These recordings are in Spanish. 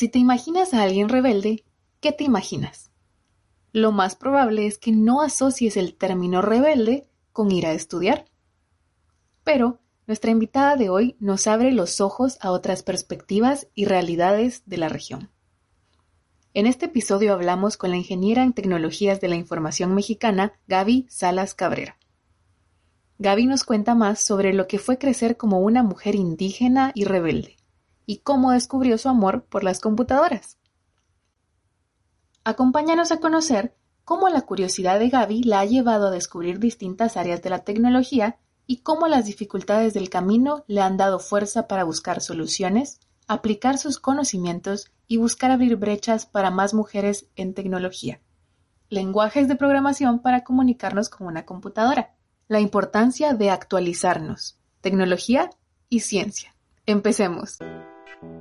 Si te imaginas a alguien rebelde, ¿qué te imaginas? Lo más probable es que no asocies el término rebelde con ir a estudiar. Pero nuestra invitada de hoy nos abre los ojos a otras perspectivas y realidades de la región. En este episodio hablamos con la ingeniera en tecnologías de la información mexicana Gaby Salas Cabrera. Gaby nos cuenta más sobre lo que fue crecer como una mujer indígena y rebelde, y cómo descubrió su amor por las computadoras. Acompáñanos a conocer cómo la curiosidad de Gaby la ha llevado a descubrir distintas áreas de la tecnología y cómo las dificultades del camino le han dado fuerza para buscar soluciones, aplicar sus conocimientos y buscar abrir brechas para más mujeres en tecnología. Lenguajes de programación para comunicarnos con una computadora. La importancia de actualizarnos. Tecnología y ciencia. Empecemos.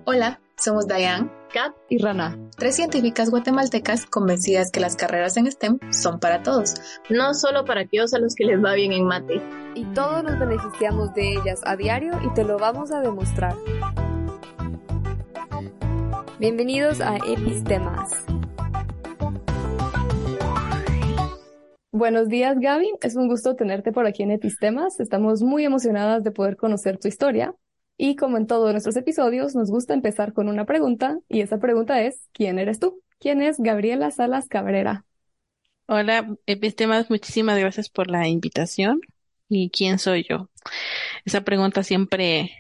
Hola, somos Diane, Kat y Rana, tres científicas guatemaltecas convencidas que las carreras en STEM son para todos, no solo para aquellos a los que les va bien en mate. Y todos nos beneficiamos de ellas a diario y te lo vamos a demostrar. Bienvenidos a Epistemas. Buenos días, Gaby. Es un gusto tenerte por aquí en Epistemas. Estamos muy emocionadas de poder conocer tu historia. Y como en todos nuestros episodios, nos gusta empezar con una pregunta. Y esa pregunta es, ¿quién eres tú? ¿Quién es Gabriela Salas Cabrera? Hola, Epistemas. Muchísimas gracias por la invitación. ¿Y quién soy yo? Esa pregunta siempre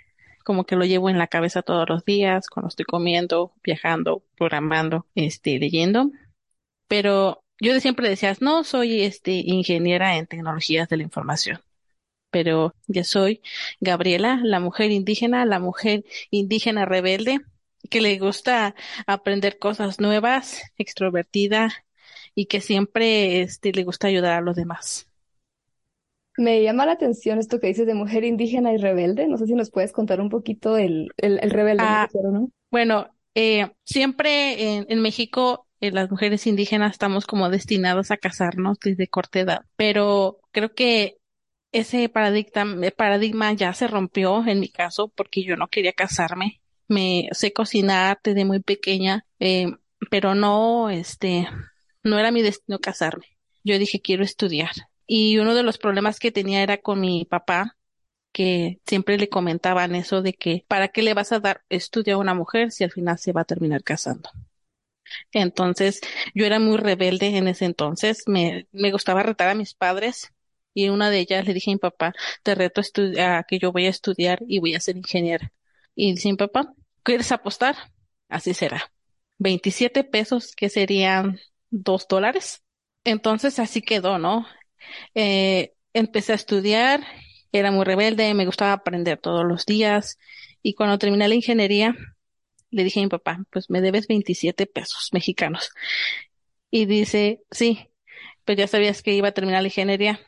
como que lo llevo en la cabeza todos los días, cuando estoy comiendo, viajando, programando, este, leyendo. Pero yo siempre decías, no, soy este ingeniera en tecnologías de la información. Pero ya soy Gabriela, la mujer indígena, la mujer indígena rebelde, que le gusta aprender cosas nuevas, extrovertida y que siempre este, le gusta ayudar a los demás. Me llama la atención esto que dices de mujer indígena y rebelde. No sé si nos puedes contar un poquito el, el, rebelde. Ah, ¿no? Bueno, eh, siempre en, en México eh, las mujeres indígenas estamos como destinadas a casarnos desde corta edad, pero creo que ese paradigma, eh, paradigma ya se rompió en mi caso porque yo no quería casarme. Me sé cocinar desde muy pequeña, eh, pero no, este, no era mi destino casarme. Yo dije quiero estudiar y uno de los problemas que tenía era con mi papá, que siempre le comentaban eso de que, ¿para qué le vas a dar estudio a una mujer si al final se va a terminar casando? Entonces, yo era muy rebelde en ese entonces, me, me gustaba retar a mis padres y una de ellas le dije a mi papá, te reto a, que yo voy a estudiar y voy a ser ingeniera. Y dice mi papá, ¿quieres apostar? Así será. 27 pesos, que serían dos dólares. Entonces así quedó, ¿no? Eh, empecé a estudiar, era muy rebelde, me gustaba aprender todos los días y cuando terminé la ingeniería le dije a mi papá, pues me debes 27 pesos mexicanos. Y dice, sí, pues ya sabías que iba a terminar la ingeniería.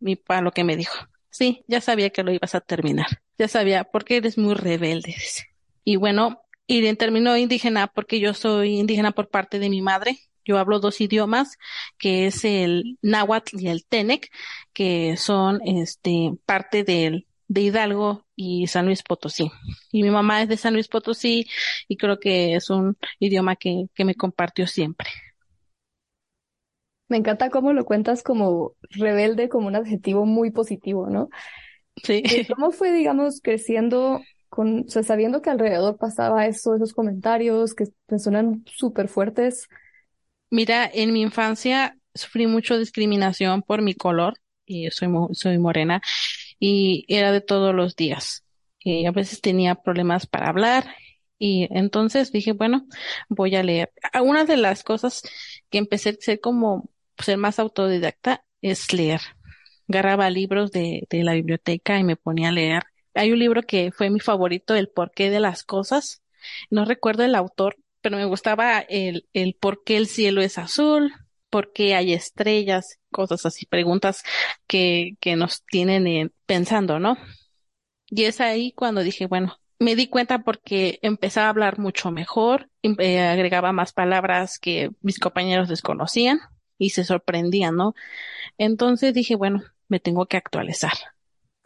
Mi papá lo que me dijo, sí, ya sabía que lo ibas a terminar. Ya sabía, porque eres muy rebelde. Y bueno, y en indígena, porque yo soy indígena por parte de mi madre, yo hablo dos idiomas, que es el náhuatl y el tenec, que son este parte del de Hidalgo y San Luis Potosí. Y mi mamá es de San Luis Potosí y creo que es un idioma que, que me compartió siempre. Me encanta cómo lo cuentas como rebelde, como un adjetivo muy positivo, ¿no? Sí. ¿Cómo fue, digamos, creciendo con, o sea, sabiendo que alrededor pasaba eso, esos comentarios que me suenan súper fuertes? Mira, en mi infancia sufrí mucho discriminación por mi color, y soy, soy morena, y era de todos los días. Y a veces tenía problemas para hablar, y entonces dije, bueno, voy a leer. Una de las cosas que empecé a ser como ser más autodidacta es leer. Agarraba libros de, de la biblioteca y me ponía a leer. Hay un libro que fue mi favorito, El porqué de las cosas. No recuerdo el autor, pero me gustaba el, el por qué el cielo es azul, por qué hay estrellas, cosas así, preguntas que, que nos tienen pensando, ¿no? Y es ahí cuando dije, bueno, me di cuenta porque empezaba a hablar mucho mejor, eh, agregaba más palabras que mis compañeros desconocían y se sorprendían, ¿no? Entonces dije, bueno, me tengo que actualizar.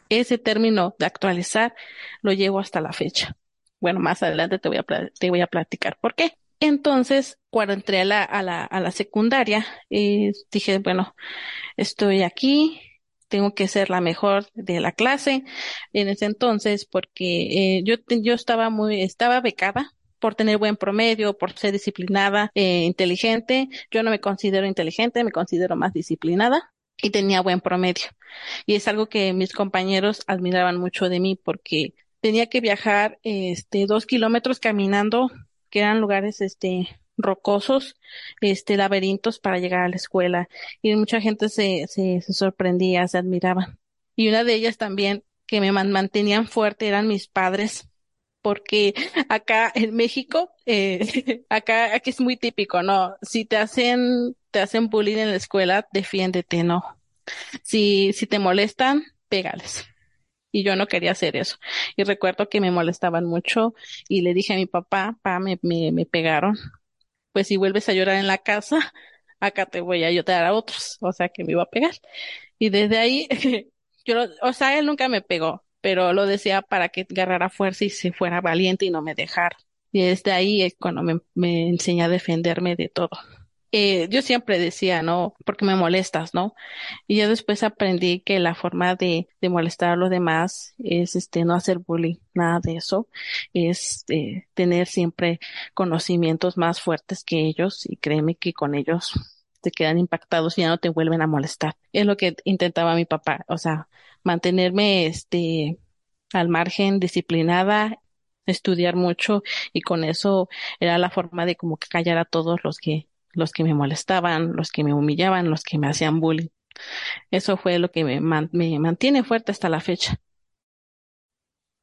Ese término de actualizar lo llevo hasta la fecha. Bueno, más adelante te voy a, te voy a platicar por qué. Entonces, cuando entré a la, a la, a la secundaria, eh, dije, bueno, estoy aquí, tengo que ser la mejor de la clase en ese entonces porque eh, yo, yo estaba muy, estaba becada por tener buen promedio, por ser disciplinada, eh, inteligente. Yo no me considero inteligente, me considero más disciplinada y tenía buen promedio. Y es algo que mis compañeros admiraban mucho de mí porque tenía que viajar este dos kilómetros caminando, que eran lugares este rocosos, este laberintos para llegar a la escuela. Y mucha gente se, se, se sorprendía, se admiraba. Y una de ellas también que me mantenían fuerte eran mis padres, porque acá en México, eh, acá, aquí es muy típico, ¿no? Si te hacen, te hacen bullying en la escuela, defiéndete, ¿no? Si, si te molestan, pégales. Y yo no quería hacer eso. Y recuerdo que me molestaban mucho y le dije a mi papá, pa, me, me, me pegaron. Pues si vuelves a llorar en la casa, acá te voy a ayudar a otros. O sea que me iba a pegar. Y desde ahí, yo, o sea, él nunca me pegó, pero lo decía para que agarrara fuerza y se fuera valiente y no me dejara. Y desde ahí es cuando me, me enseñé a defenderme de todo. Eh, yo siempre decía, ¿no? Porque me molestas, ¿no? Y yo después aprendí que la forma de, molestar a los demás es, este, no hacer bullying, nada de eso. Es eh, tener siempre conocimientos más fuertes que ellos y créeme que con ellos te quedan impactados y ya no te vuelven a molestar. Es lo que intentaba mi papá, o sea, mantenerme este al margen, disciplinada, estudiar mucho y con eso era la forma de como que callar a todos los que los que me molestaban, los que me humillaban, los que me hacían bullying. Eso fue lo que me, me mantiene fuerte hasta la fecha.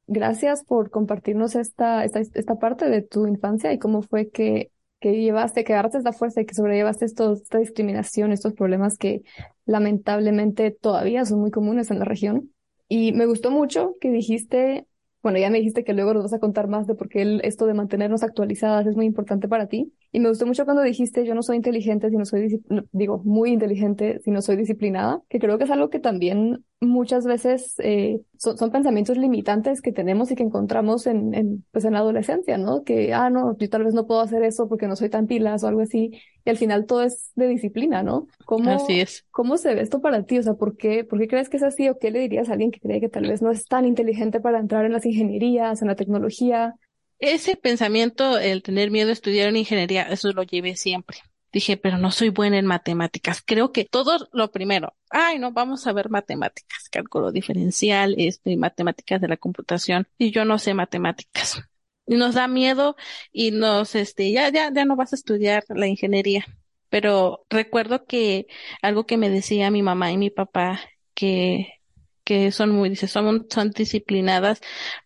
Gracias por compartirnos esta, esta, esta parte de tu infancia y cómo fue que, que llevaste, que agarraste esta fuerza y que sobrellevaste esta discriminación, estos problemas que lamentablemente todavía son muy comunes en la región. Y me gustó mucho que dijiste, bueno, ya me dijiste que luego nos vas a contar más de por qué el, esto de mantenernos actualizadas es muy importante para ti. Y me gustó mucho cuando dijiste, yo no soy inteligente si no soy, digo, muy inteligente si no soy disciplinada, que creo que es algo que también muchas veces eh, son, son, pensamientos limitantes que tenemos y que encontramos en, en, pues en la adolescencia, ¿no? Que, ah, no, yo tal vez no puedo hacer eso porque no soy tan pilas o algo así. Y al final todo es de disciplina, ¿no? ¿Cómo, así es. ¿Cómo se ve esto para ti? O sea, ¿por qué, ¿por qué crees que es así? ¿O qué le dirías a alguien que cree que tal vez no es tan inteligente para entrar en las ingenierías, en la tecnología? ese pensamiento, el tener miedo a estudiar en ingeniería, eso lo llevé siempre. Dije, pero no soy buena en matemáticas. Creo que todo lo primero, ay, no, vamos a ver matemáticas, cálculo diferencial, este, matemáticas de la computación, y yo no sé matemáticas. Y nos da miedo y nos, este, ya, ya, ya no vas a estudiar la ingeniería. Pero recuerdo que algo que me decía mi mamá y mi papá, que que son muy, son, son disciplinadas,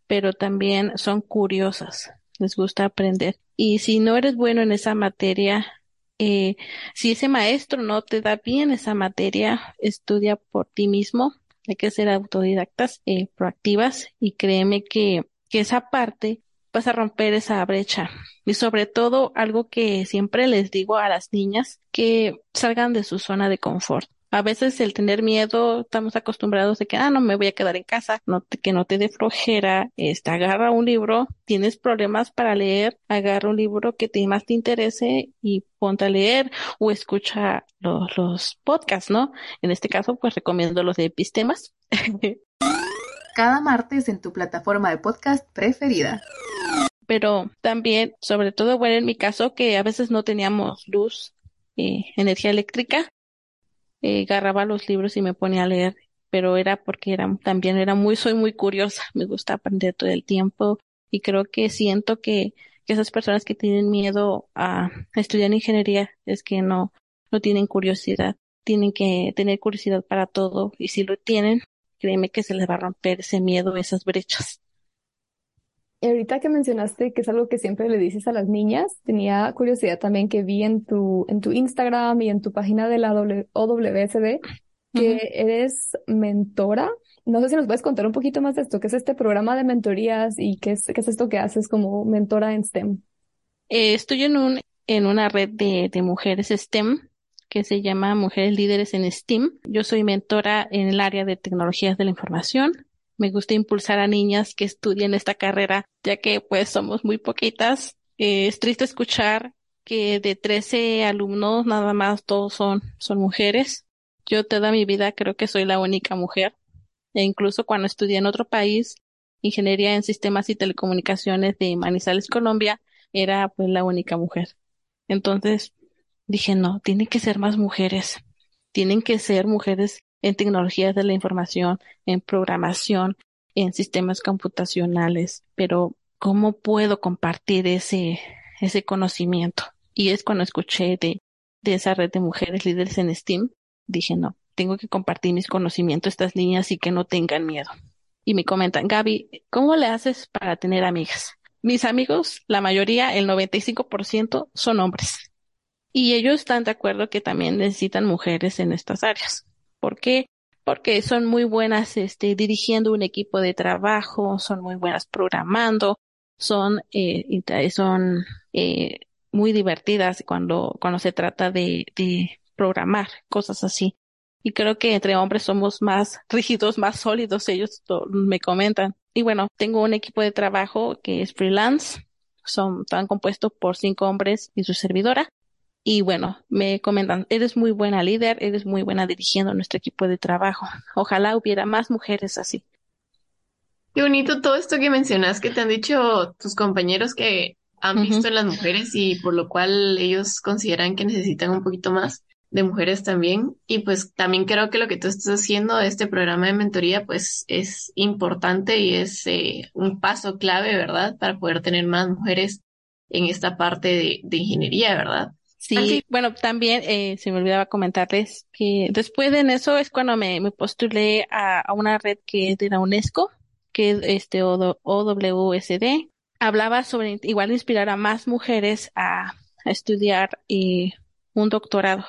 pero también son curiosas, les gusta aprender. Y si no eres bueno en esa materia, eh, si ese maestro no te da bien esa materia, estudia por ti mismo. Hay que ser autodidactas, eh, proactivas y créeme que, que esa parte vas a romper esa brecha. Y sobre todo, algo que siempre les digo a las niñas, que salgan de su zona de confort. A veces el tener miedo, estamos acostumbrados de que, ah, no, me voy a quedar en casa, no te, que no te dé flojera, este, agarra un libro, tienes problemas para leer, agarra un libro que te, más te interese y ponte a leer o escucha los, los podcasts, ¿no? En este caso, pues recomiendo los de epistemas. Cada martes en tu plataforma de podcast preferida pero también, sobre todo, bueno, en mi caso, que a veces no teníamos luz, eh, energía eléctrica, eh, agarraba los libros y me ponía a leer, pero era porque era, también era muy, soy muy curiosa, me gusta aprender todo el tiempo y creo que siento que, que esas personas que tienen miedo a, estudiar ingeniería es que no, no tienen curiosidad, tienen que tener curiosidad para todo y si lo tienen, créeme que se les va a romper ese miedo, esas brechas. Y ahorita que mencionaste que es algo que siempre le dices a las niñas, tenía curiosidad también que vi en tu, en tu Instagram y en tu página de la OWSD que eres mentora. No sé si nos puedes contar un poquito más de esto, qué es este programa de mentorías y qué es, qué es esto que haces como mentora en STEM. Eh, estoy en un, en una red de, de mujeres STEM que se llama Mujeres Líderes en STEAM. Yo soy mentora en el área de tecnologías de la información, me gusta impulsar a niñas que estudien esta carrera, ya que pues somos muy poquitas eh, es triste escuchar que de 13 alumnos nada más todos son, son mujeres. Yo toda mi vida creo que soy la única mujer. E incluso cuando estudié en otro país, ingeniería en sistemas y telecomunicaciones de Manizales, Colombia, era pues la única mujer. Entonces dije, no, tienen que ser más mujeres. Tienen que ser mujeres en tecnologías de la información, en programación, en sistemas computacionales. Pero, ¿cómo puedo compartir ese, ese conocimiento? Y es cuando escuché de, de esa red de mujeres líderes en STEAM, dije, no, tengo que compartir mis conocimientos estas niñas y que no tengan miedo. Y me comentan, Gaby, ¿cómo le haces para tener amigas? Mis amigos, la mayoría, el 95% son hombres. Y ellos están de acuerdo que también necesitan mujeres en estas áreas. ¿Por qué? Porque son muy buenas este, dirigiendo un equipo de trabajo, son muy buenas programando, son, eh, son eh, muy divertidas cuando, cuando se trata de, programar, cosas así. Y creo que entre hombres somos más rígidos, más sólidos, ellos me comentan. Y bueno, tengo un equipo de trabajo que es freelance, son, están compuestos por cinco hombres y su servidora. Y bueno, me comentan, eres muy buena líder, eres muy buena dirigiendo nuestro equipo de trabajo. Ojalá hubiera más mujeres así. Qué bonito todo esto que mencionas, que te han dicho tus compañeros que han visto en las mujeres y por lo cual ellos consideran que necesitan un poquito más de mujeres también. Y pues también creo que lo que tú estás haciendo de este programa de mentoría pues es importante y es eh, un paso clave, ¿verdad? Para poder tener más mujeres en esta parte de, de ingeniería, ¿verdad? Sí, bueno, también eh, se me olvidaba comentarles que después de eso es cuando me, me postulé a, a, una red que es de la UNESCO, que es este OWSD. Hablaba sobre igual inspirar a más mujeres a, a estudiar y un doctorado.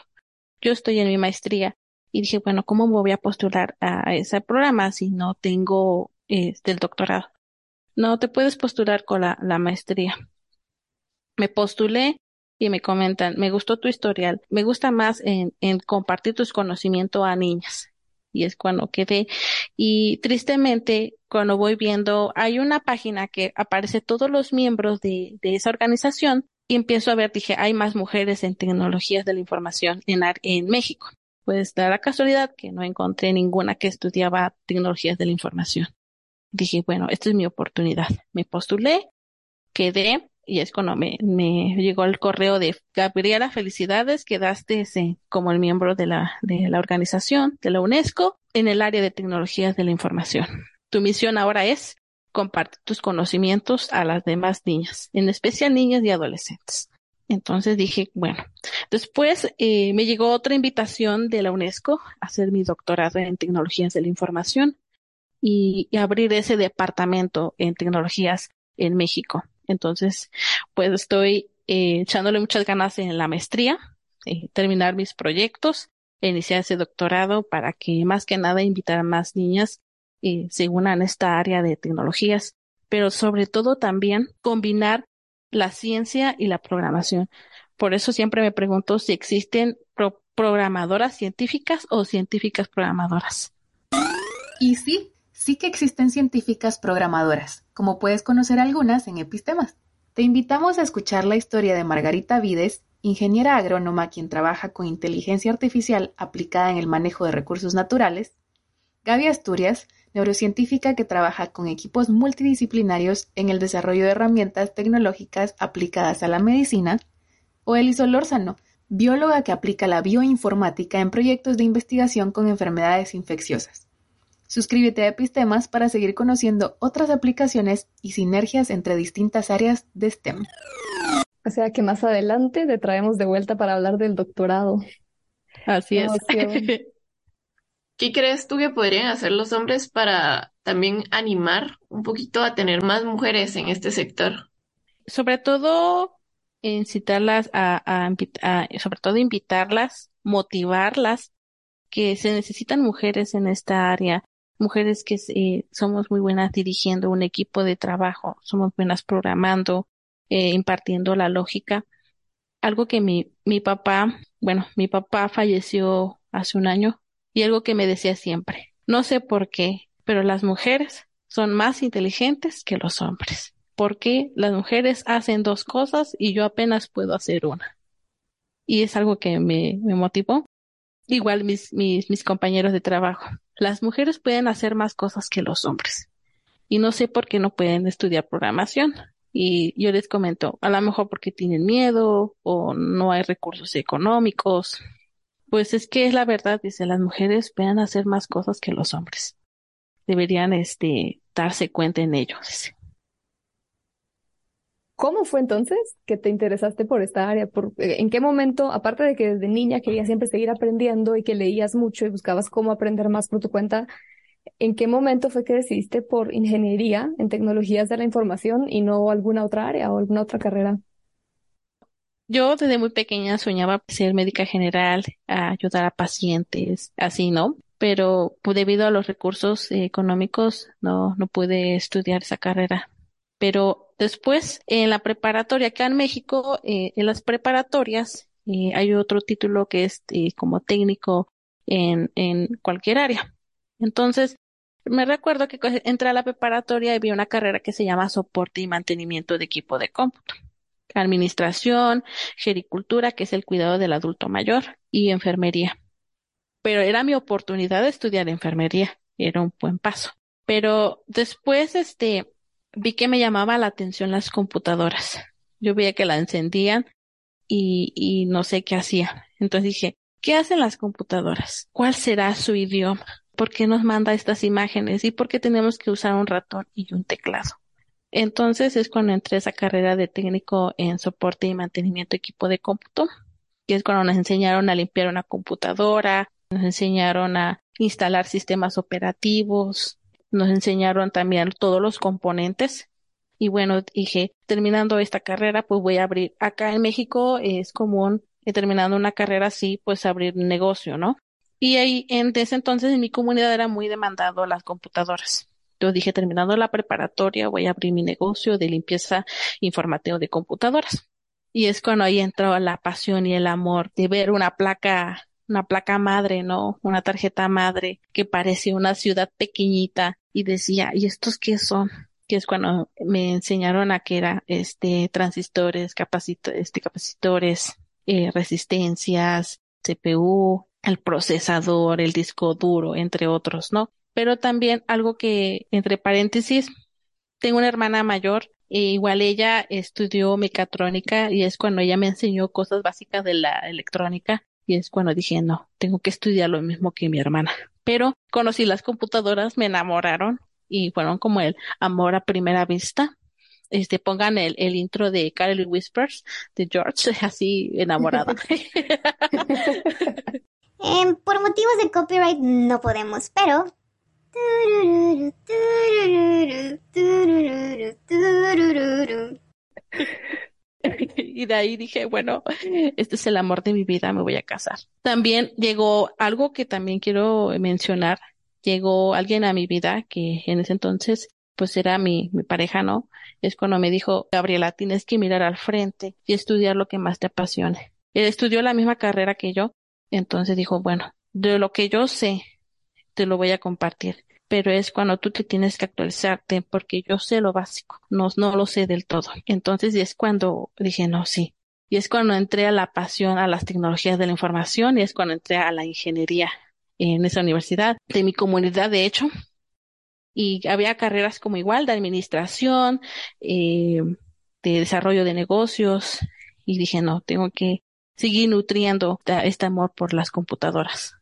Yo estoy en mi maestría y dije, bueno, ¿cómo me voy a postular a ese programa si no tengo este, el doctorado? No te puedes postular con la, la maestría. Me postulé y me comentan, me gustó tu historial, me gusta más en, en compartir tus conocimientos a niñas. Y es cuando quedé. Y tristemente, cuando voy viendo, hay una página que aparece todos los miembros de, de esa organización y empiezo a ver, dije, hay más mujeres en tecnologías de la información en, en México. Pues da la casualidad que no encontré ninguna que estudiaba tecnologías de la información. Dije, bueno, esta es mi oportunidad. Me postulé, quedé y es cuando me, llegó el correo de Gabriela, felicidades, quedaste ese, como el miembro de la, de la organización, de la UNESCO, en el área de tecnologías de la información. Tu misión ahora es compartir tus conocimientos a las demás niñas, en especial niñas y adolescentes. Entonces dije, bueno, después eh, me llegó otra invitación de la UNESCO a hacer mi doctorado en tecnologías de la información y abrir ese departamento en tecnologías en México. Entonces, pues estoy eh, echándole muchas ganas en la maestría, eh, terminar mis proyectos, iniciar ese doctorado para que más que nada invitar a más niñas eh, se a esta área de tecnologías, pero sobre todo también combinar la ciencia y la programación. Por eso siempre me pregunto si existen pro programadoras científicas o científicas programadoras. Y sí, sí que existen científicas programadoras, como puedes conocer algunas en Epistemas. Te invitamos a escuchar la historia de Margarita Vides, ingeniera agrónoma quien trabaja con inteligencia artificial aplicada en el manejo de recursos naturales, Gaby Asturias, neurocientífica que trabaja con equipos multidisciplinarios en el desarrollo de herramientas tecnológicas aplicadas a la medicina, o Eliso Lórzano, bióloga que aplica la bioinformática en proyectos de investigación con enfermedades infecciosas. Suscríbete a Epistemas para seguir conociendo otras aplicaciones y sinergias entre distintas áreas de STEM. O sea que más adelante te traemos de vuelta para hablar del doctorado. Así es. ¿Qué crees tú que podrían hacer los hombres para también animar un poquito a tener más mujeres en este sector? Sobre todo incitarlas a, a, a sobre todo invitarlas, motivarlas, que se necesitan mujeres en esta área, mujeres que eh, somos muy buenas dirigiendo un equipo de trabajo, somos buenas programando, eh, impartiendo la lógica. Algo que mi, mi papá, bueno, mi papá falleció hace un año y algo que me decía siempre, no sé por qué, pero las mujeres son más inteligentes que los hombres. porque las mujeres hacen dos cosas y yo apenas puedo hacer una. Y es algo que me, me motivó. Igual mis, mis, compañeros de trabajo. Las mujeres pueden hacer más cosas que los hombres. Y no sé por qué no pueden estudiar programación. Y yo les comento, a lo mejor porque tienen miedo o no hay recursos económicos. Pues es que es la verdad, dice, las mujeres pueden hacer más cosas que los hombres. Deberían, este, darse cuenta en ello, dice. ¿Cómo fue entonces que te interesaste por esta área? Por, eh, ¿En qué momento, aparte de que desde niña querías siempre seguir aprendiendo y que leías mucho y buscabas cómo aprender más por tu cuenta, ¿en qué momento fue que decidiste por ingeniería en tecnologías de la información y no alguna otra área o alguna otra carrera? Yo desde muy pequeña soñaba ser médica general, ayudar a pacientes, así, ¿no? Pero pues, debido a los recursos económicos no, no pude estudiar esa carrera. Pero Después, en la preparatoria, acá en México, eh, en las preparatorias, eh, hay otro título que es eh, como técnico en, en cualquier área. Entonces, me recuerdo que entré a la preparatoria y vi una carrera que se llama soporte y mantenimiento de equipo de cómputo. Administración, gericultura, que es el cuidado del adulto mayor, y enfermería. Pero era mi oportunidad de estudiar enfermería. Era un buen paso. Pero después, este, vi que me llamaba la atención las computadoras. Yo veía que la encendían y, y no sé qué hacía. Entonces dije, ¿qué hacen las computadoras? ¿Cuál será su idioma? ¿Por qué nos manda estas imágenes? ¿Y por qué tenemos que usar un ratón y un teclado? Entonces es cuando entré a esa carrera de técnico en soporte y mantenimiento de equipo de cómputo, que es cuando nos enseñaron a limpiar una computadora, nos enseñaron a instalar sistemas operativos, nos enseñaron también todos los componentes. Y bueno, dije, terminando esta carrera, pues voy a abrir. Acá en México es común, eh, terminando una carrera así, pues abrir un negocio, ¿no? Y ahí, en ese entonces, en mi comunidad era muy demandado las computadoras. Yo dije, terminando la preparatoria, voy a abrir mi negocio de limpieza informático de computadoras. Y es cuando ahí entró la pasión y el amor de ver una placa una placa madre, ¿no? Una tarjeta madre que parecía una ciudad pequeñita y decía, ¿y estos qué son? Que es cuando me enseñaron a que era este transistores, este, capacitores, eh, resistencias, CPU, el procesador, el disco duro, entre otros, ¿no? Pero también algo que, entre paréntesis, tengo una hermana mayor e igual ella estudió mecatrónica y es cuando ella me enseñó cosas básicas de la electrónica y es cuando dije, no, tengo que estudiar lo mismo que mi hermana. Pero conocí las computadoras, me enamoraron y fueron como el amor a primera vista. Este, pongan el, el intro de Carly Whispers de George, así enamorada. Em, por motivos de copyright no podemos, pero y de ahí dije, bueno, este es el amor de mi vida, me voy a casar. También llegó algo que también quiero mencionar. Llegó alguien a mi vida que en ese entonces pues era mi, mi pareja, ¿no? Es cuando me dijo, Gabriela, tienes que mirar al frente y estudiar lo que más te apasione. Él estudió la misma carrera que yo, entonces dijo, bueno, de lo que yo sé, te lo voy a compartir pero es cuando tú te tienes que actualizarte porque yo sé lo básico, no, no lo sé del todo. Entonces es cuando dije, no, sí. Y es cuando entré a la pasión a las tecnologías de la información y es cuando entré a la ingeniería en esa universidad de mi comunidad, de hecho. Y había carreras como igual de administración, eh, de desarrollo de negocios. Y dije, no, tengo que seguir nutriendo este amor por las computadoras.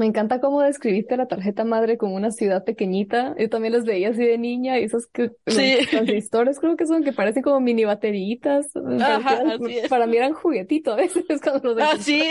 Me encanta cómo describiste la tarjeta madre como una ciudad pequeñita. Yo también los veía así de niña y esos que, transistores creo que son que parecen como mini bateritas. para mí eran juguetitos a veces cuando los Ah, sí.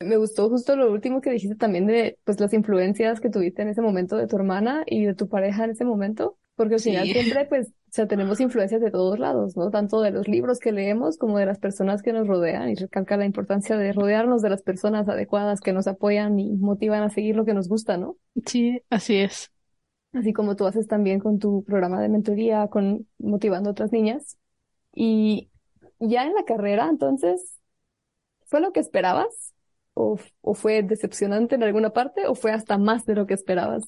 Me gustó justo lo último que dijiste también de pues las influencias que tuviste en ese momento de tu hermana y de tu pareja en ese momento, porque al final siempre pues o sea, tenemos influencias de todos lados, ¿no? Tanto de los libros que leemos como de las personas que nos rodean y recalca la importancia de rodearnos de las personas adecuadas que nos apoyan y motivan a seguir lo que nos gusta, ¿no? Sí, así es. Así como tú haces también con tu programa de mentoría, con motivando a otras niñas. Y ya en la carrera, entonces, ¿fue lo que esperabas? ¿O, o fue decepcionante en alguna parte? ¿O fue hasta más de lo que esperabas?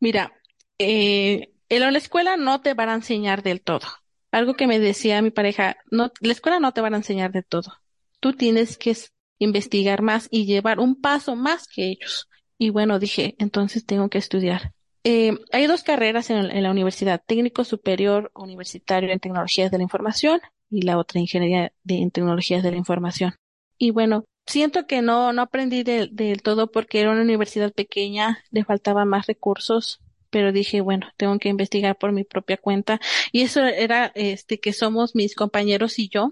Mira, eh, en la escuela no te van a enseñar del todo. Algo que me decía mi pareja, la escuela no te van a enseñar de todo. Tú tienes que investigar más y llevar un paso más que ellos. Y bueno, dije, entonces tengo que estudiar. Eh, hay dos carreras en, la universidad, técnico superior universitario en tecnologías de la información y la otra ingeniería de, en tecnologías de la información. Y bueno, siento que no, no aprendí del todo porque era una universidad pequeña, le faltaban más recursos, pero dije, bueno, tengo que investigar por mi propia cuenta. Y eso era, este, que somos mis compañeros y yo,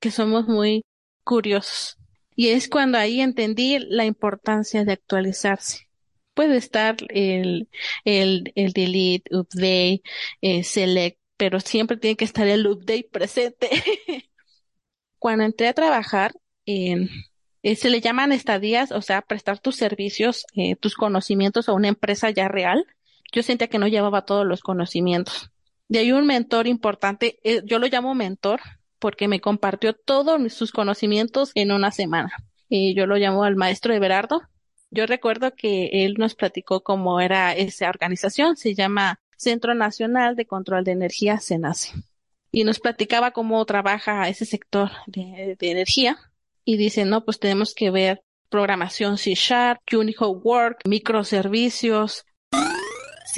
que somos muy curiosos. Y es cuando ahí entendí la importancia de actualizarse. Puede estar el, el, el delete, update, eh, select, pero siempre tiene que estar el update presente. cuando entré a trabajar, eh, se le llaman estadías, o sea, prestar tus servicios, eh, tus conocimientos a una empresa ya real. Yo sentía que no llevaba todos los conocimientos. De ahí un mentor importante, yo lo llamo mentor porque me compartió todos sus conocimientos en una semana. Y yo lo llamo al maestro Everardo. Yo recuerdo que él nos platicó cómo era esa organización, se llama Centro Nacional de Control de Energía, CENACE. Y nos platicaba cómo trabaja ese sector de, energía. Y dice, no, pues tenemos que ver programación C Sharp, Unico Work, microservicios.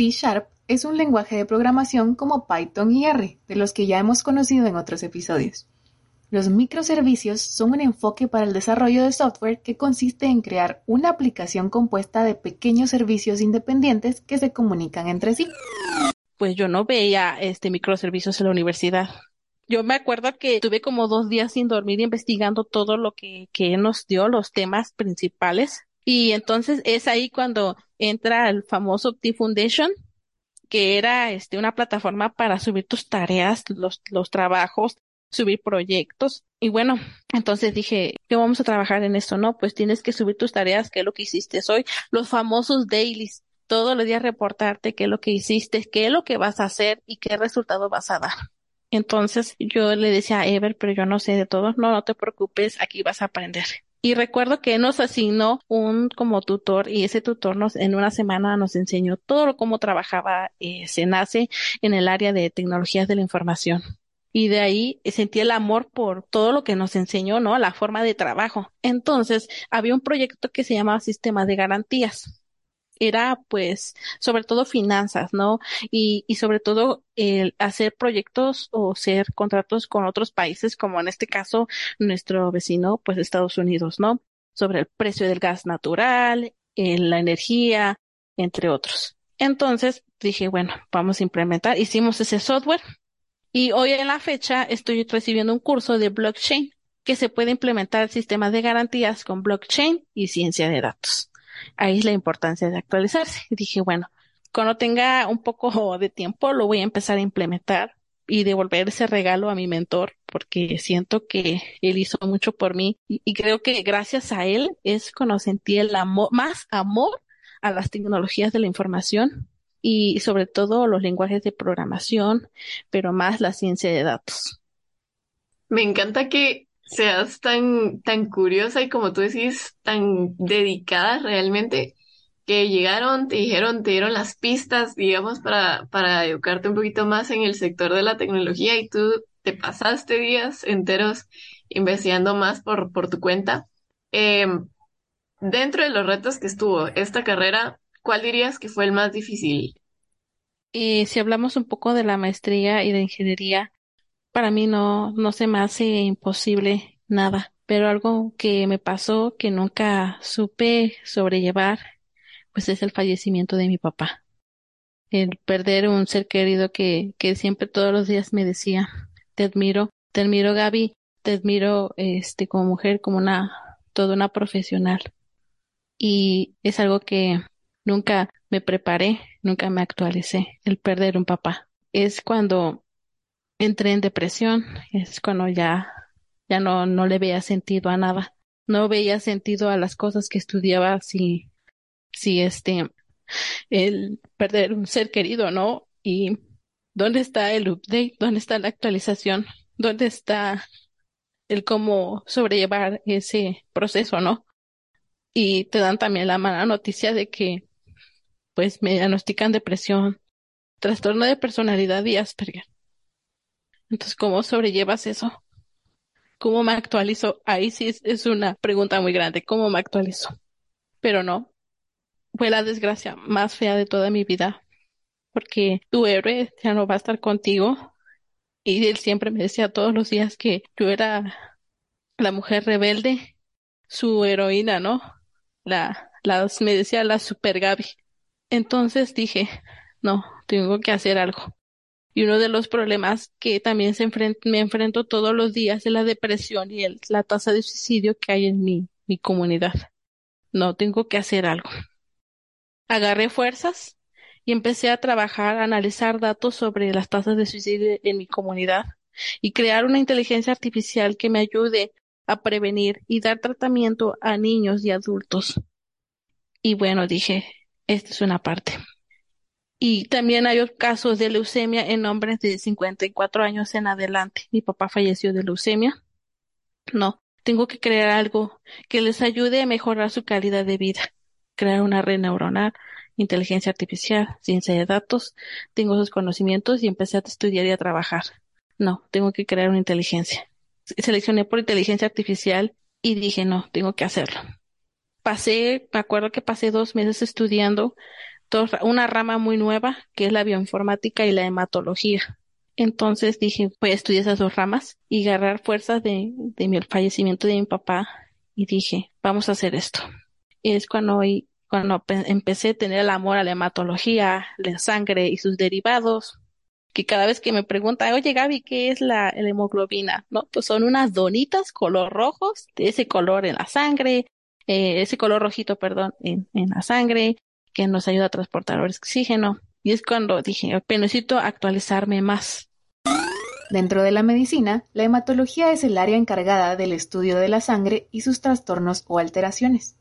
C Sharp es un lenguaje de programación como Python y R, de los que ya hemos conocido en otros episodios. Los microservicios son un enfoque para el desarrollo de software que consiste en crear una aplicación compuesta de pequeños servicios independientes que se comunican entre sí. Pues yo no veía este microservicios en la universidad. Yo me acuerdo que tuve como dos días sin dormir investigando todo lo que, que nos dio, los temas principales. Y entonces es ahí cuando entra el famoso Opti Foundation, que era este, una plataforma para subir tus tareas, los, los trabajos, subir proyectos. Y bueno, entonces dije, ¿qué vamos a trabajar en esto? No, pues tienes que subir tus tareas, qué es lo que hiciste hoy, los famosos dailies, todos los días reportarte qué es lo que hiciste, qué es lo que vas a hacer y qué resultado vas a dar. Entonces yo le decía a Ever, pero yo no sé de todo, no, no te preocupes, aquí vas a aprender. Y recuerdo que nos asignó un como tutor y ese tutor nos en una semana nos enseñó todo cómo trabajaba eh, nace en el área de tecnologías de la información. Y de ahí sentí el amor por todo lo que nos enseñó, ¿no? La forma de trabajo. Entonces, había un proyecto que se llamaba Sistema de Garantías era pues sobre todo finanzas, ¿no? Y, y sobre todo el hacer proyectos o hacer contratos con otros países, como en este caso nuestro vecino, pues Estados Unidos, ¿no? Sobre el precio del gas natural, en la energía, entre otros. Entonces dije, bueno, vamos a implementar, hicimos ese software y hoy en la fecha estoy recibiendo un curso de blockchain que se puede implementar el sistema de garantías con blockchain y ciencia de datos ahí es la importancia de actualizarse. Y dije, bueno, cuando tenga un poco de tiempo lo voy a empezar a implementar y devolver ese regalo a mi mentor porque siento que él hizo mucho por mí y, creo que gracias a él es cuando sentí el amor, más amor a las tecnologías de la información y sobre todo los lenguajes de programación, pero más la ciencia de datos. Me encanta que seas tan, tan curiosa y como tú decís, tan dedicada realmente, que llegaron, te dijeron, te dieron las pistas, digamos, para, para educarte un poquito más en el sector de la tecnología y tú te pasaste días enteros investigando más por, por tu cuenta. Em, dentro de los retos que estuvo esta carrera, ¿cuál dirías que fue el más difícil? Y si hablamos un poco de la maestría y de ingeniería, para mí no, no se me hace imposible nada, pero algo que me pasó que nunca supe sobrellevar, pues es el fallecimiento de mi papá. El perder un ser querido que, que siempre todos los días me decía, te admiro, te admiro Gaby, te admiro este como mujer, como una, toda una profesional. Y es algo que nunca me preparé, nunca me actualicé, el perder un papá. Es cuando entré en depresión, es cuando ya, ya no, no le veía sentido a nada. No veía sentido a las cosas que estudiaba si, si este, el perder un ser querido, ¿no? Y ¿dónde está el update? ¿Dónde está la actualización? ¿Dónde está el cómo sobrellevar ese proceso, ¿no? Y te dan también la mala noticia de que, pues, me diagnostican depresión, trastorno de personalidad y Asperger. Entonces, ¿cómo sobrellevas eso? ¿Cómo me actualizo? Ahí sí es, una pregunta muy grande. ¿Cómo me actualizo? Pero no. Fue la desgracia más fea de toda mi vida. Porque tu héroe ya no va a estar contigo. Y él siempre me decía todos los días que yo era la mujer rebelde, su heroína, ¿no? La, me decía la super Gaby. Entonces dije, no, tengo que hacer algo. Y uno de los problemas que también me enfrento todos los días es la depresión y la tasa de suicidio que hay en mi, mi comunidad. No, tengo que hacer algo. Agarré fuerzas y empecé a trabajar, a analizar datos sobre las tasas de suicidio en mi comunidad y crear una inteligencia artificial que me ayude a prevenir y dar tratamiento a niños y adultos. Y bueno, dije, esta es una parte. Y también hay casos de leucemia en hombres de 54 años en adelante. Mi papá falleció de leucemia. No, tengo que crear algo que les ayude a mejorar su calidad de vida. Crear una red neuronal, inteligencia artificial, ciencia de datos. Tengo esos conocimientos y empecé a estudiar y a trabajar. No, tengo que crear una inteligencia. Seleccioné por inteligencia artificial y dije, no, tengo que hacerlo. Pasé, me acuerdo que pasé dos meses estudiando una rama muy nueva que es la bioinformática y la hematología. Entonces dije, voy a estudiar esas dos ramas y agarrar fuerzas de, de mi fallecimiento de mi papá y dije, vamos a hacer esto. Y es cuando, cuando empecé a tener el amor a la hematología, la sangre y sus derivados, que cada vez que me pregunta, oye Gaby, ¿qué es la, hemoglobina? No, pues son unas donitas color rojos, de ese color en la sangre, eh, ese color rojito, perdón, en, en la sangre, que nos ayuda a transportar oxígeno. Y es cuando dije, necesito actualizarme más. Dentro de la medicina, la hematología es el área encargada del estudio de la sangre y sus trastornos o alteraciones.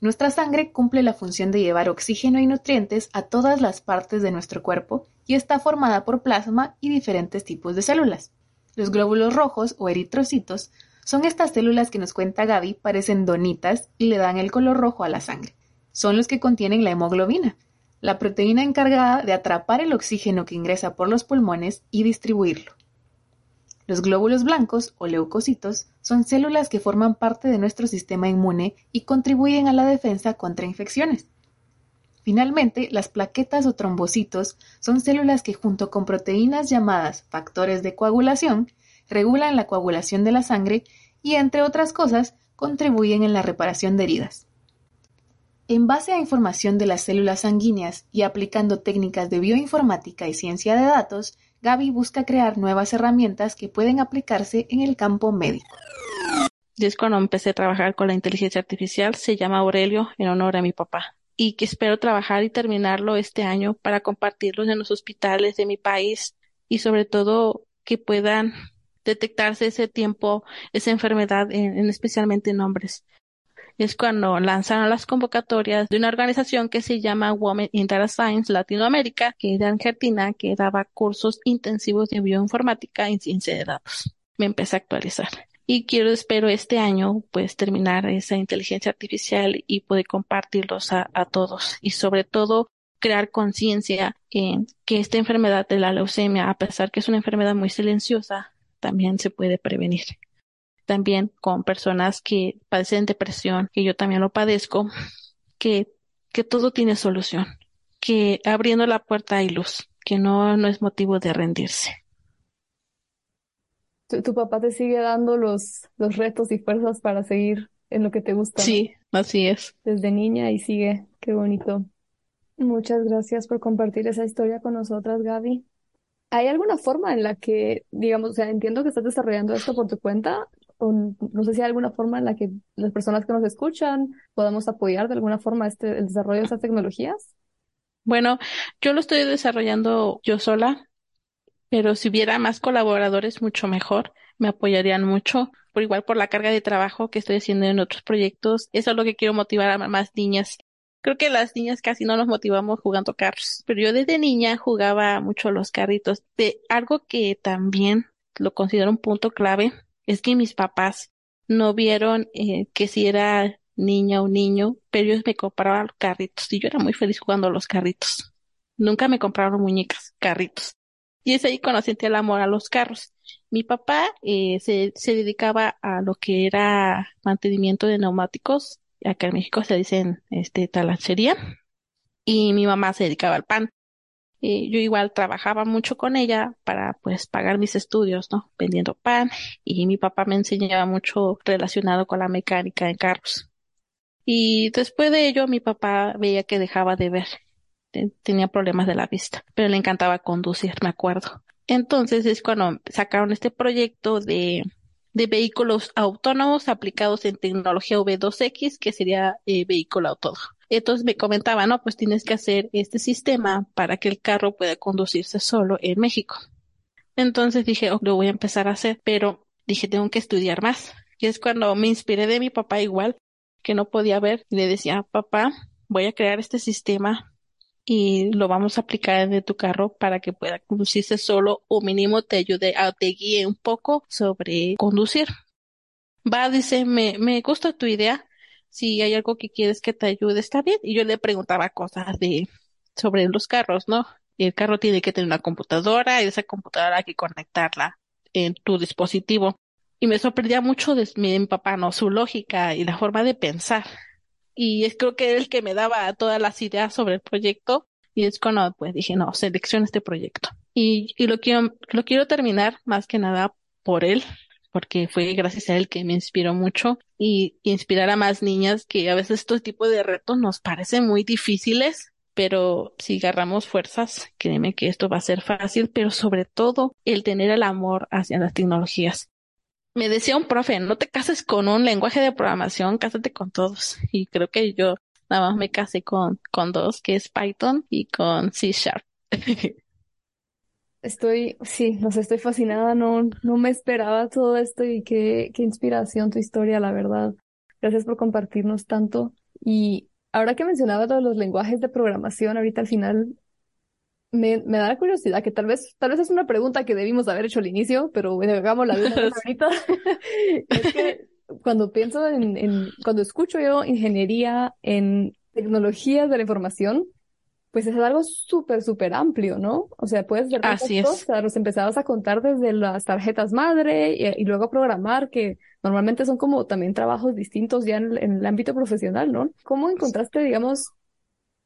Nuestra sangre cumple la función de llevar oxígeno y nutrientes a todas las partes de nuestro cuerpo y está formada por plasma y diferentes tipos de células. Los glóbulos rojos o eritrocitos son estas células que nos cuenta Gaby parecen donitas y le dan el color rojo a la sangre son los que contienen la hemoglobina, la proteína encargada de atrapar el oxígeno que ingresa por los pulmones y distribuirlo. Los glóbulos blancos o leucocitos son células que forman parte de nuestro sistema inmune y contribuyen a la defensa contra infecciones. Finalmente, las plaquetas o trombocitos son células que junto con proteínas llamadas factores de coagulación regulan la coagulación de la sangre y, entre otras cosas, contribuyen en la reparación de heridas. En base a información de las células sanguíneas y aplicando técnicas de bioinformática y ciencia de datos, Gaby busca crear nuevas herramientas que pueden aplicarse en el campo médico. Y es cuando empecé a trabajar con la inteligencia artificial, se llama Aurelio en honor a mi papá. Y que espero trabajar y terminarlo este año para compartirlos en los hospitales de mi país y sobre todo que puedan detectarse ese tiempo, esa enfermedad, en, especialmente en hombres es cuando lanzaron las convocatorias de una organización que se llama Women in Data Science Latinoamérica, que era Argentina, que daba cursos intensivos de bioinformática y ciencia de datos. Me empecé a actualizar. Y quiero, espero este año, pues terminar esa inteligencia artificial y poder compartirlos a, a todos. Y sobre todo, crear conciencia en que esta enfermedad de la leucemia, a pesar que es una enfermedad muy silenciosa, también se puede prevenir también con personas que padecen depresión, que yo también lo padezco, que, que todo tiene solución, que abriendo la puerta hay luz, que no, no es motivo de rendirse. Tu, papá te sigue dando los, los retos y fuerzas para seguir en lo que te gusta. Sí, así es. Desde niña y sigue, qué bonito. Muchas gracias por compartir esa historia con nosotras, Gaby. ¿Hay alguna forma en la que, digamos, o sea, entiendo que estás desarrollando esto por tu cuenta, no sé si hay alguna forma en la que las personas que nos escuchan podamos apoyar de alguna forma este, el desarrollo de estas tecnologías. Bueno, yo lo estoy desarrollando yo sola, pero si hubiera más colaboradores, mucho mejor, me apoyarían mucho, por igual por la carga de trabajo que estoy haciendo en otros proyectos. Eso es lo que quiero motivar a más niñas. Creo que las niñas casi no nos motivamos jugando carros, pero yo desde niña jugaba mucho los carritos. De algo que también lo considero un punto clave es que mis papás no vieron eh, que si era niña o niño, pero ellos me compraban carritos y yo era muy feliz jugando a los carritos. nunca me compraron muñecas, carritos. Y es ahí cuando sentí el amor a los carros. Mi papá eh, se, dedicaba a lo que era mantenimiento de neumáticos. Acá en México se dicen este talachería. Y mi mamá se dedicaba al pan. Eh, yo igual trabajaba mucho con ella para pues pagar mis estudios, ¿no? Vendiendo pan y mi papá me enseñaba mucho relacionado con la mecánica en carros. Y después de ello mi papá veía que dejaba de ver, tenía problemas de la vista, pero le encantaba conducir, me acuerdo. Entonces es cuando sacaron este proyecto de, de vehículos autónomos aplicados en tecnología V2X, que sería eh, vehículo autónomo. Entonces me comentaba, no, pues tienes que hacer este sistema para que el carro pueda conducirse solo en México. Entonces dije, oh, lo voy a empezar a hacer, pero dije, tengo que estudiar más. Y es cuando me inspiré de mi papá igual, que no podía ver, y le decía, papá, voy a crear este sistema y lo vamos a aplicar en tu carro para que pueda conducirse solo o mínimo te ayude, a, te guíe un poco sobre conducir. Va, dice, me, me gusta tu idea, si hay algo que quieres que te ayude, está bien. Y yo le preguntaba cosas de, sobre los carros, ¿no? El carro tiene que tener una computadora y esa computadora hay que conectarla en tu dispositivo. Y me sorprendía mucho de mi, papá, ¿no? Su lógica y la forma de pensar. Y es creo que era el que me daba todas las ideas sobre el proyecto. Y es cuando pues dije, no, selecciona este proyecto. Y, y lo quiero, lo quiero terminar más que nada por él, porque fue gracias a él que me inspiró mucho y, inspirar a más niñas que a veces estos tipos de retos nos parecen muy difíciles, pero si agarramos fuerzas, créeme que esto va a ser fácil, pero sobre todo el tener el amor hacia las tecnologías. Me decía un profe, no te cases con un lenguaje de programación, cásate con todos. Y creo que yo nada más me casé con, con dos, que es Python y con C Sharp. Estoy, sí, no sé, estoy fascinada, no, no me esperaba todo esto y qué, qué inspiración tu historia, la verdad. Gracias por compartirnos tanto. Y ahora que mencionabas todos los lenguajes de programación, ahorita al final me, me da la curiosidad, que tal vez, tal vez es una pregunta que debimos haber hecho al inicio, pero bueno, hagamos la vida ahorita. es que cuando pienso en, en, cuando escucho yo ingeniería en tecnologías de la información, pues es algo súper, súper amplio, ¿no? O sea, puedes ver tantas Así cosas, los empezabas a contar desde las tarjetas madre y, y luego programar, que normalmente son como también trabajos distintos ya en, en el ámbito profesional, ¿no? ¿Cómo encontraste, digamos,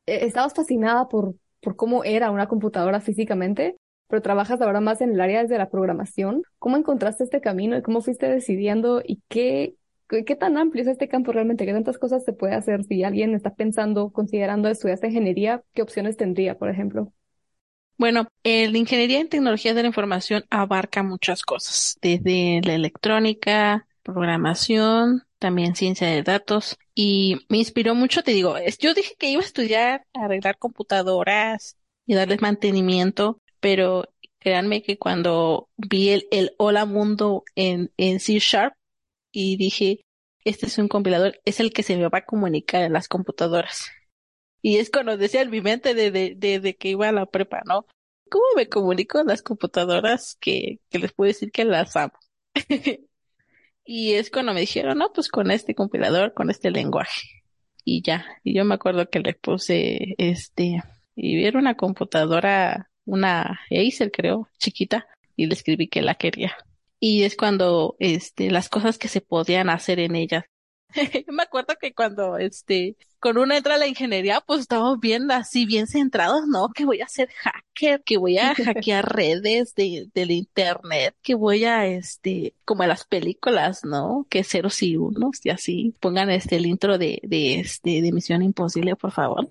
eh, estabas fascinada por, por cómo era una computadora físicamente, pero trabajas ahora más en el área de la programación? ¿Cómo encontraste este camino y cómo fuiste decidiendo y qué, ¿Qué, ¿Qué tan amplio es este campo realmente? ¿Qué tantas cosas se puede hacer? Si alguien está pensando, considerando estudiar esta ingeniería, ¿qué opciones tendría, por ejemplo? Bueno, la ingeniería en tecnologías de la información abarca muchas cosas, desde la electrónica, programación, también ciencia de datos, y me inspiró mucho, te digo, yo dije que iba a estudiar, arreglar computadoras y darles mantenimiento, pero créanme que cuando vi el, el Hola Mundo en, en C Sharp, y dije, este es un compilador, es el que se me va a comunicar en las computadoras. Y es cuando decía en mi mente de, que iba a la prepa, ¿no? ¿Cómo me comunico en las computadoras que, que les puedo decir que las amo? y es cuando me dijeron, no, pues con este compilador, con este lenguaje. Y ya, y yo me acuerdo que le puse este, y era una computadora, una Acer creo, chiquita, y le escribí que la quería y es cuando este las cosas que se podían hacer en ellas. Me acuerdo que cuando este con una entra a la ingeniería, pues estábamos bien así bien centrados, ¿no? Que voy a ser hacker, que voy a hackear redes de, del internet, que voy a este, como en las películas, ¿no? Que ceros y unos y así. Pongan este el intro de, de este de Misión Imposible, por favor.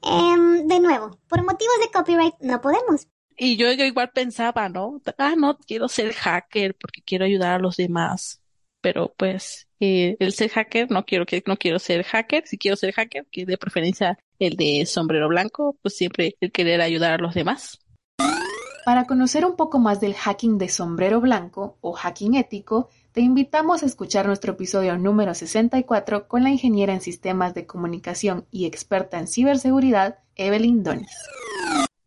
um, de nuevo, por motivos de copyright no podemos, y yo, igual pensaba, ¿no? Ah, no, quiero ser hacker porque quiero ayudar a los demás. Pero pues, eh, el ser hacker, no quiero que, no quiero ser hacker. Si quiero ser hacker, que de preferencia el de sombrero blanco, pues siempre el querer ayudar a los demás. Para conocer un poco más del hacking de sombrero blanco o hacking ético, te invitamos a escuchar nuestro episodio número 64 con la ingeniera en sistemas de comunicación y experta en ciberseguridad, Evelyn Donis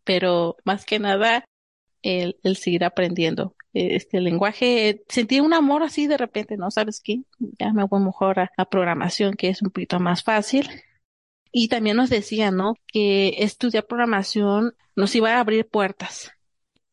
pero más que nada el, el seguir aprendiendo este lenguaje. Sentí un amor así de repente, ¿no? ¿Sabes qué? Ya me voy mejor a, a, programación, que es un poquito más fácil. Y también nos decía, ¿no? Que estudiar programación nos iba a abrir puertas.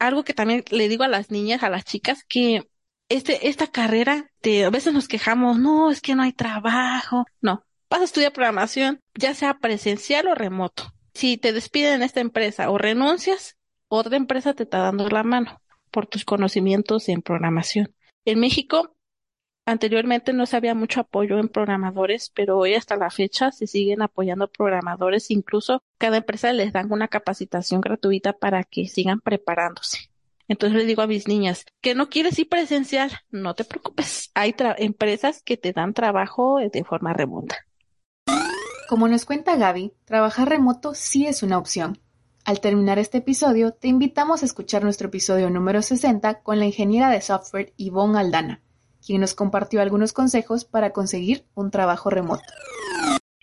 Algo que también le digo a las niñas, a las chicas, que este, esta carrera, a veces nos quejamos, no, es que no hay trabajo. No, vas a estudiar programación, ya sea presencial o remoto. Si te despiden en esta empresa o renuncias, otra empresa te está dando la mano por tus conocimientos en programación. En México, anteriormente no se había mucho apoyo en programadores, pero hoy hasta la fecha se siguen apoyando programadores. Incluso cada empresa les dan una capacitación gratuita para que sigan preparándose. Entonces le digo a mis niñas, que no quieres ir presencial, no te preocupes. Hay empresas que te dan trabajo de forma remota. Como nos cuenta Gaby, trabajar remoto sí es una opción. Al terminar este episodio, te invitamos a escuchar nuestro episodio número 60 con la ingeniera de software Yvonne Aldana, quien nos compartió algunos consejos para conseguir un trabajo remoto.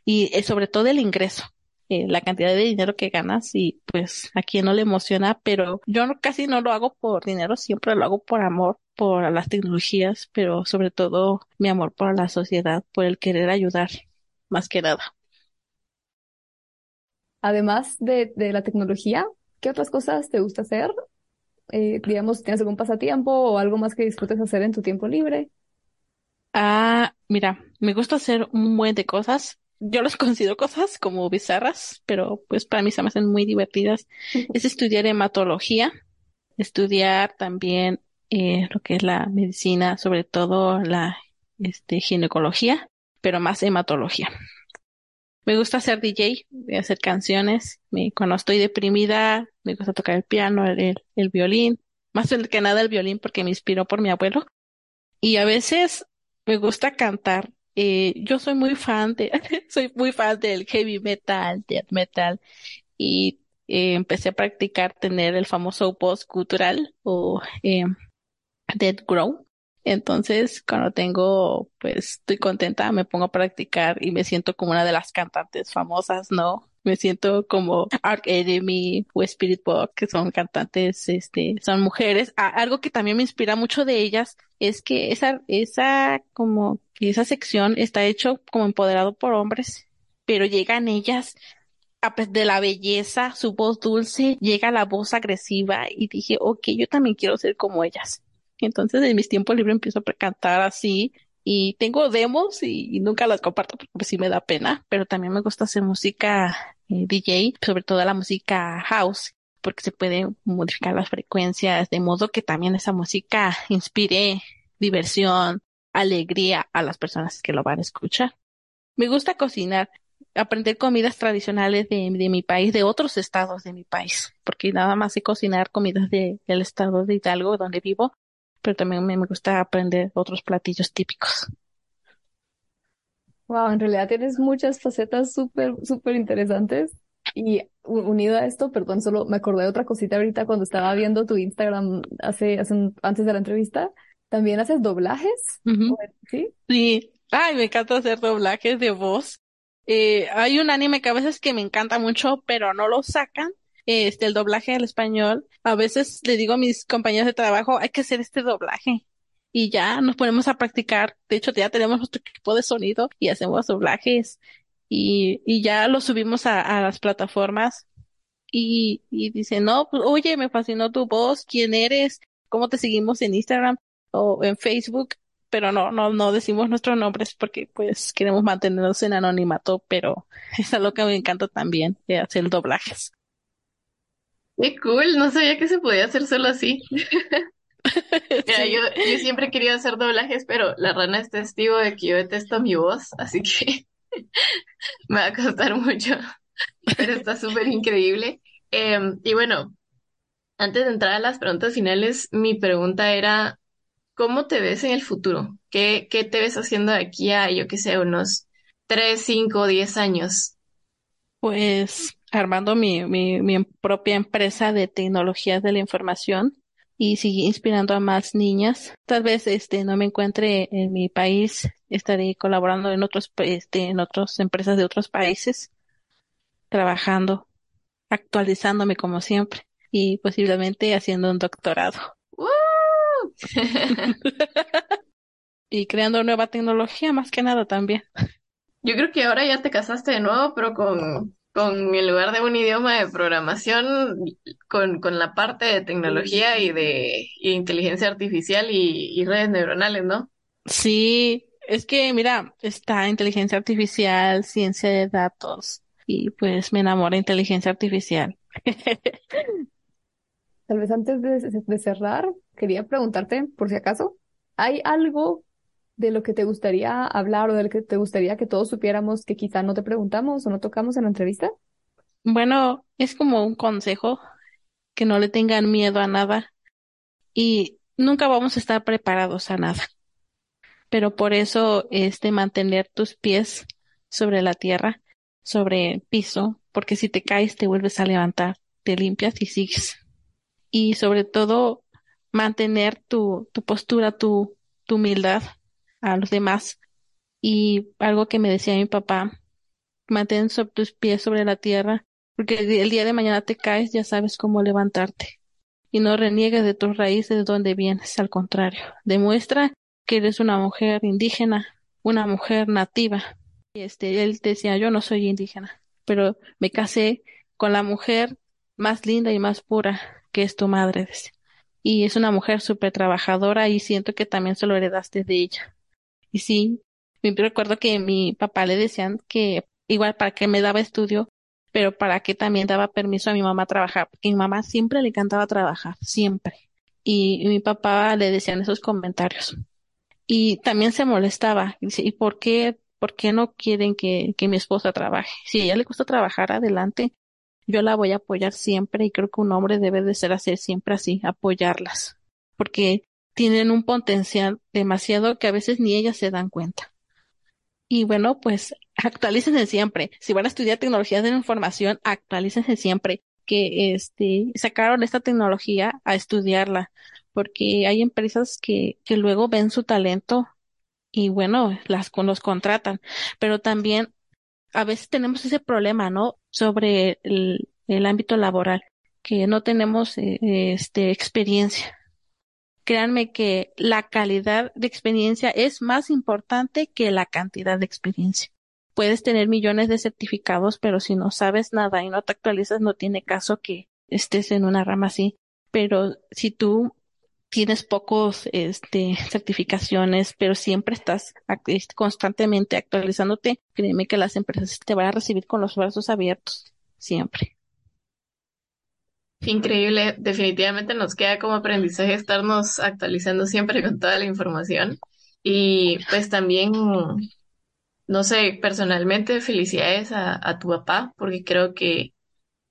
Y eh, sobre todo el ingreso, eh, la cantidad de dinero que ganas y pues a quien no le emociona, pero yo casi no lo hago por dinero, siempre lo hago por amor por las tecnologías, pero sobre todo mi amor por la sociedad, por el querer ayudar, más que nada. Además de, de la tecnología, ¿qué otras cosas te gusta hacer? Eh, digamos, ¿tienes algún pasatiempo o algo más que disfrutes hacer en tu tiempo libre? Ah, mira, me gusta hacer un buen de cosas. Yo los considero cosas como bizarras, pero pues para mí se me hacen muy divertidas. Es estudiar hematología, estudiar también eh, lo que es la medicina, sobre todo la este, ginecología, pero más hematología. Me gusta ser DJ, hacer canciones. Me, cuando estoy deprimida, me gusta tocar el piano, el, violín. Más que nada el violín porque me inspiró por mi abuelo. Y a veces me gusta cantar. Eh, yo soy muy fan de, soy muy fan del heavy metal, death metal. Y eh, empecé a practicar tener el famoso voz cultural o eh, dead grow. Entonces, cuando tengo, pues, estoy contenta, me pongo a practicar y me siento como una de las cantantes famosas, ¿no? Me siento como Ark Enemy o Spirit Box, que son cantantes, este, son mujeres. algo que también me inspira mucho de ellas es que esa, esa, como, esa sección está hecho como empoderado por hombres, pero llegan ellas de la belleza, su voz dulce, llega la voz agresiva y dije, ok, yo también quiero ser como ellas. Entonces en mis tiempos libres empiezo a cantar así y tengo demos y, nunca las comparto porque pues sí me da pena, pero también me gusta hacer música eh, DJ, sobre todo la música house, porque se puede modificar las frecuencias de modo que también esa música inspire diversión, alegría a las personas que lo van a escuchar. Me gusta cocinar, aprender comidas tradicionales de, de, mi país, de otros estados de mi país, porque nada más sé cocinar comidas de, del estado de Hidalgo, donde vivo, pero también me gusta aprender otros platillos típicos. Wow, en realidad tienes muchas facetas súper, súper interesantes. Y unido a esto, perdón, solo me acordé de otra cosita ahorita cuando estaba viendo tu Instagram hace, hace antes de la entrevista. ¿También haces doblajes? ¿Sí? Sí. Ay, me encanta hacer doblajes de voz. Eh, hay un anime que a veces que me encanta mucho, pero no lo sacan este, el doblaje al español, a veces le digo a mis compañeros de trabajo, hay que hacer este doblaje. Y ya nos ponemos a practicar. De hecho, ya tenemos nuestro equipo de sonido y hacemos doblajes. Y, y ya lo subimos a, las plataformas. Y, y dice, no, pues, oye, me fascinó tu voz, ¿quién eres? ¿Cómo te seguimos en Instagram o en Facebook? Pero no, no, no decimos nuestros nombres porque pues queremos mantenernos en anonimato, pero es algo que me encanta también, hacer doblajes. Qué cool, no sabía que se podía hacer solo así. yo, yo siempre he querido hacer doblajes, pero la rana es testigo de que yo detesto mi voz, así que me va a costar mucho, pero está súper increíble. Em, y bueno, antes de entrar a las preguntas finales, mi pregunta era, ¿cómo te ves en el futuro? ¿Qué, qué te ves haciendo de aquí a, yo qué sé, unos 3, 5, 10 años? Pues armando mi, mi, mi propia empresa de tecnologías de la información y seguir inspirando a más niñas. Tal vez este no me encuentre en mi país, estaré colaborando en otros este en otras empresas de otros países, trabajando, actualizándome como siempre y posiblemente haciendo un doctorado. y creando nueva tecnología más que nada también. Yo creo que ahora ya te casaste de nuevo, pero con, con en lugar de un idioma de programación, con, con la parte de tecnología y de y inteligencia artificial y, y redes neuronales, ¿no? Sí, es que mira, está inteligencia artificial, ciencia de datos y pues me enamora inteligencia artificial. Tal vez antes de, de cerrar, quería preguntarte, por si acaso, ¿hay algo de lo que te gustaría hablar o de lo que te gustaría que todos supiéramos que quizá no te preguntamos o no tocamos en la entrevista? Bueno, es como un consejo que no le tengan miedo a nada y nunca vamos a estar preparados a nada. Pero por eso este mantener tus pies sobre la tierra, sobre el piso, porque si te caes te vuelves a levantar, te limpias y sigues. Y sobre todo mantener tu, tu postura, tu, tu humildad a los demás. Y algo que me decía mi papá, mantén sobre tus pies sobre la tierra, porque el, día de mañana te caes, ya sabes cómo levantarte. Y no reniegues de tus raíces de donde vienes, al contrario, demuestra que eres una mujer indígena, una mujer nativa. Y este, él decía, yo no soy indígena, pero me casé con la mujer más linda y más pura que es tu madre. Y es una mujer súper trabajadora y siento que también se lo heredaste de ella. Y sí, me recuerdo que mi papá le decían que igual para que me daba estudio, pero para que también daba permiso a mi mamá a trabajar, porque mi mamá siempre le encantaba trabajar, siempre. Y, mi papá le decían esos comentarios. Y también se molestaba. Y dice, ¿y por qué, por qué no quieren que, que mi esposa trabaje? Si a ella le gusta trabajar, adelante. Yo la voy a apoyar siempre y creo que un hombre debe de ser hacer siempre así, apoyarlas. Porque tienen un potencial demasiado que a veces ni ellas se dan cuenta. Y bueno, pues actualícense siempre. Si van a estudiar tecnologías de la información, actualícense siempre. Que este sacaron esta tecnología a estudiarla, porque hay empresas que, que luego ven su talento y bueno, las los contratan. Pero también a veces tenemos ese problema, ¿no? Sobre el, el ámbito laboral, que no tenemos eh, este experiencia. Créanme que la calidad de experiencia es más importante que la cantidad de experiencia. Puedes tener millones de certificados, pero si no sabes nada y no te actualizas, no tiene caso que estés en una rama así. Pero si tú tienes pocos, este, certificaciones, pero siempre estás constantemente actualizándote, créeme que las empresas te van a recibir con los brazos abiertos, siempre. Increíble, definitivamente nos queda como aprendizaje estarnos actualizando siempre con toda la información. Y pues también, no sé, personalmente felicidades a, tu papá, porque creo que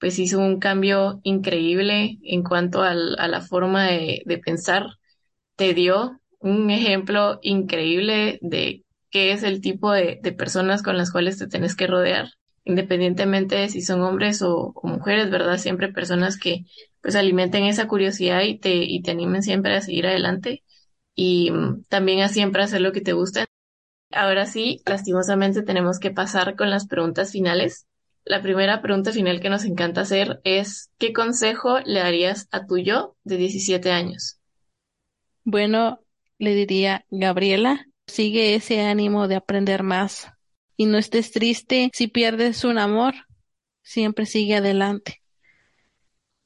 pues hizo un cambio increíble en cuanto al- a la forma de, de pensar. Te dio un ejemplo increíble de qué es el tipo de, de personas con las cuales te tienes que rodear, independientemente de si son hombres o, mujeres, ¿verdad? Siempre personas que pues alimenten esa curiosidad y te, y te animen siempre a seguir adelante y mm, también a siempre hacer lo que te gusta. Ahora sí, lastimosamente tenemos que pasar con las preguntas finales. La primera pregunta final que nos encanta hacer es, ¿qué consejo le darías a tu yo de 17 años? Bueno, le diría, Gabriela, sigue ese ánimo de aprender más y no estés triste si pierdes un amor, siempre sigue adelante.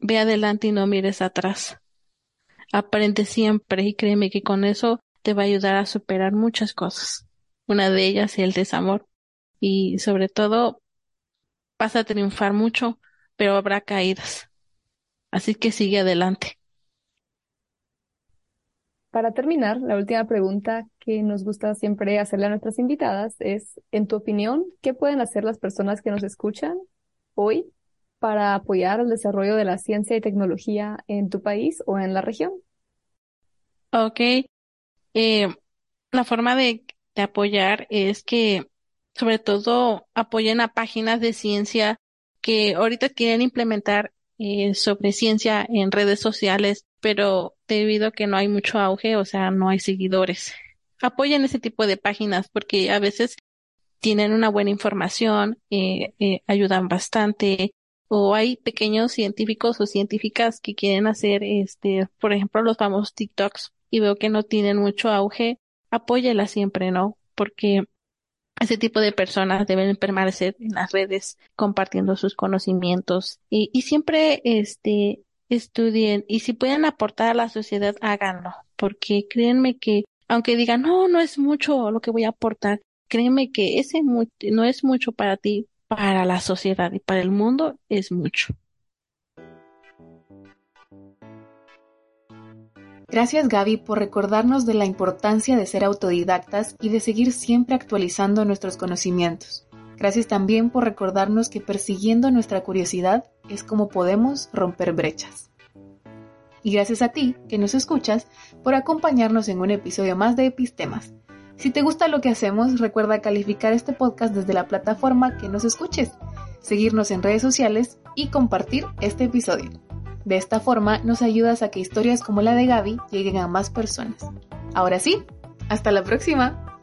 Ve adelante y no mires atrás. Aprende siempre y créeme que con eso te va a ayudar a superar muchas cosas. Una de ellas es el desamor y sobre todo vas a triunfar mucho, pero habrá caídas. Así que sigue adelante. Para terminar, la última pregunta que nos gusta siempre hacerle a nuestras invitadas es, en tu opinión, ¿qué pueden hacer las personas que nos escuchan hoy para apoyar el desarrollo de la ciencia y tecnología en tu país o en la región? Ok, eh, la forma de, de apoyar es que sobre todo apoyen a páginas de ciencia que ahorita quieren implementar eh, sobre ciencia en redes sociales, pero debido a que no hay mucho auge, o sea, no hay seguidores. Apoyen ese tipo de páginas porque a veces tienen una buena información, eh, eh, ayudan bastante, o hay pequeños científicos o científicas que quieren hacer, este, por ejemplo, los famosos TikToks y veo que no tienen mucho auge, apóyela siempre, ¿no? Porque ese tipo de personas deben permanecer en las redes compartiendo sus conocimientos y, y siempre este estudien y si pueden aportar a la sociedad háganlo porque créanme que aunque digan no no es mucho lo que voy a aportar créeme que ese no es mucho para ti para la sociedad y para el mundo es mucho Gracias Gaby por recordarnos de la importancia de ser autodidactas y de seguir siempre actualizando nuestros conocimientos. Gracias también por recordarnos que persiguiendo nuestra curiosidad es como podemos romper brechas. Y gracias a ti, que nos escuchas, por acompañarnos en un episodio más de Epistemas. Si te gusta lo que hacemos, recuerda calificar este podcast desde la plataforma que nos escuches, seguirnos en redes sociales y compartir este episodio. De esta forma nos ayudas a que historias como la de Gaby lleguen a más personas. Ahora sí, hasta la próxima.